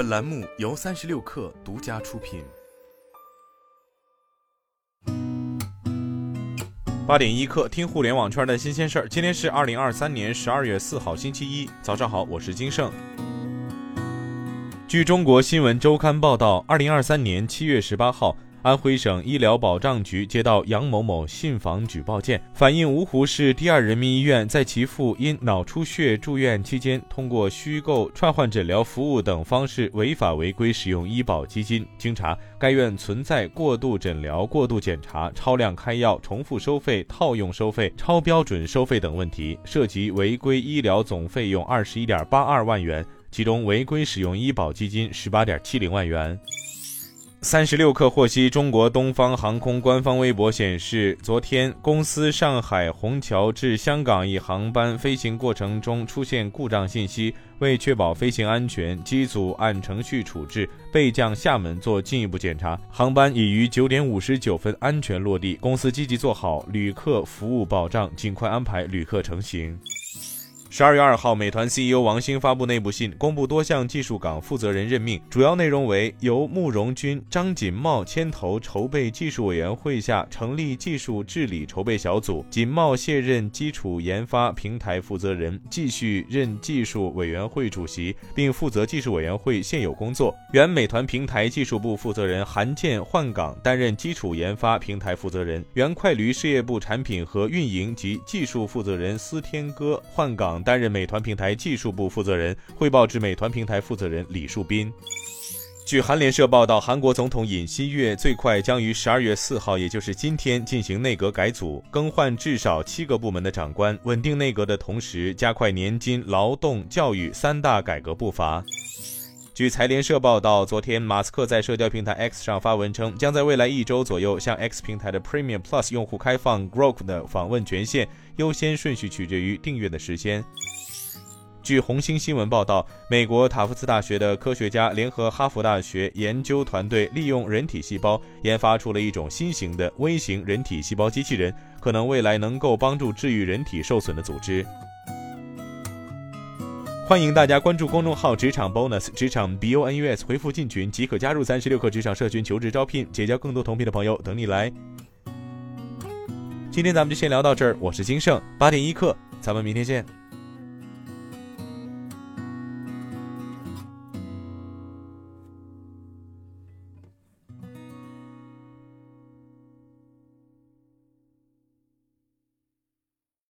本栏目由三十六氪独家出品。八点一刻，听互联网圈的新鲜事儿。今天是二零二三年十二月四号，星期一，早上好，我是金盛。据中国新闻周刊报道，二零二三年七月十八号。安徽省医疗保障局接到杨某某信访举报件，反映芜湖市第二人民医院在其父因脑出血住院期间，通过虚构串换诊疗服务等方式违法违规使用医保基金。经查，该院存在过度诊疗、过度检查、超量开药、重复收费、套用收费、超标准收费等问题，涉及违规医疗总费用二十一点八二万元，其中违规使用医保基金十八点七零万元。三十六氪获悉，中国东方航空官方微博显示，昨天公司上海虹桥至香港一航班飞行过程中出现故障信息，为确保飞行安全，机组按程序处置，备降厦门做进一步检查。航班已于九点五十九分安全落地，公司积极做好旅客服务保障，尽快安排旅客成行。十二月二号，美团 CEO 王兴发布内部信，公布多项技术岗负责人任命，主要内容为由慕容军、张锦茂牵头筹备技术委员会下成立技术治理筹备小组，锦茂卸任基础研发平台负责人，继续任技术委员会主席，并负责技术委员会现有工作。原美团平台技术部负责人韩建换岗担任基础研发平台负责人，原快驴事业部产品和运营及技术负责人司天歌换岗。担任美团平台技术部负责人，汇报至美团平台负责人李树斌。据韩联社报道，韩国总统尹锡悦最快将于十二月四号，也就是今天进行内阁改组，更换至少七个部门的长官，稳定内阁的同时，加快年金、劳动、教育三大改革步伐。据财联社报道，昨天马斯克在社交平台 X 上发文称，将在未来一周左右向 X 平台的 Premium Plus 用户开放 Grok 的访问权限，优先顺序取决于订阅的时间。据红星新闻报道，美国塔夫茨大学的科学家联合哈佛大学研究团队，利用人体细胞研发出了一种新型的微型人体细胞机器人，可能未来能够帮助治愈人体受损的组织。欢迎大家关注公众号“职场 bonus”，职场 b o n u s，回复进群即可加入三十六氪职场社群，求职招聘，结交更多同频的朋友，等你来。今天咱们就先聊到这儿，我是金盛，八点一刻，咱们明天见。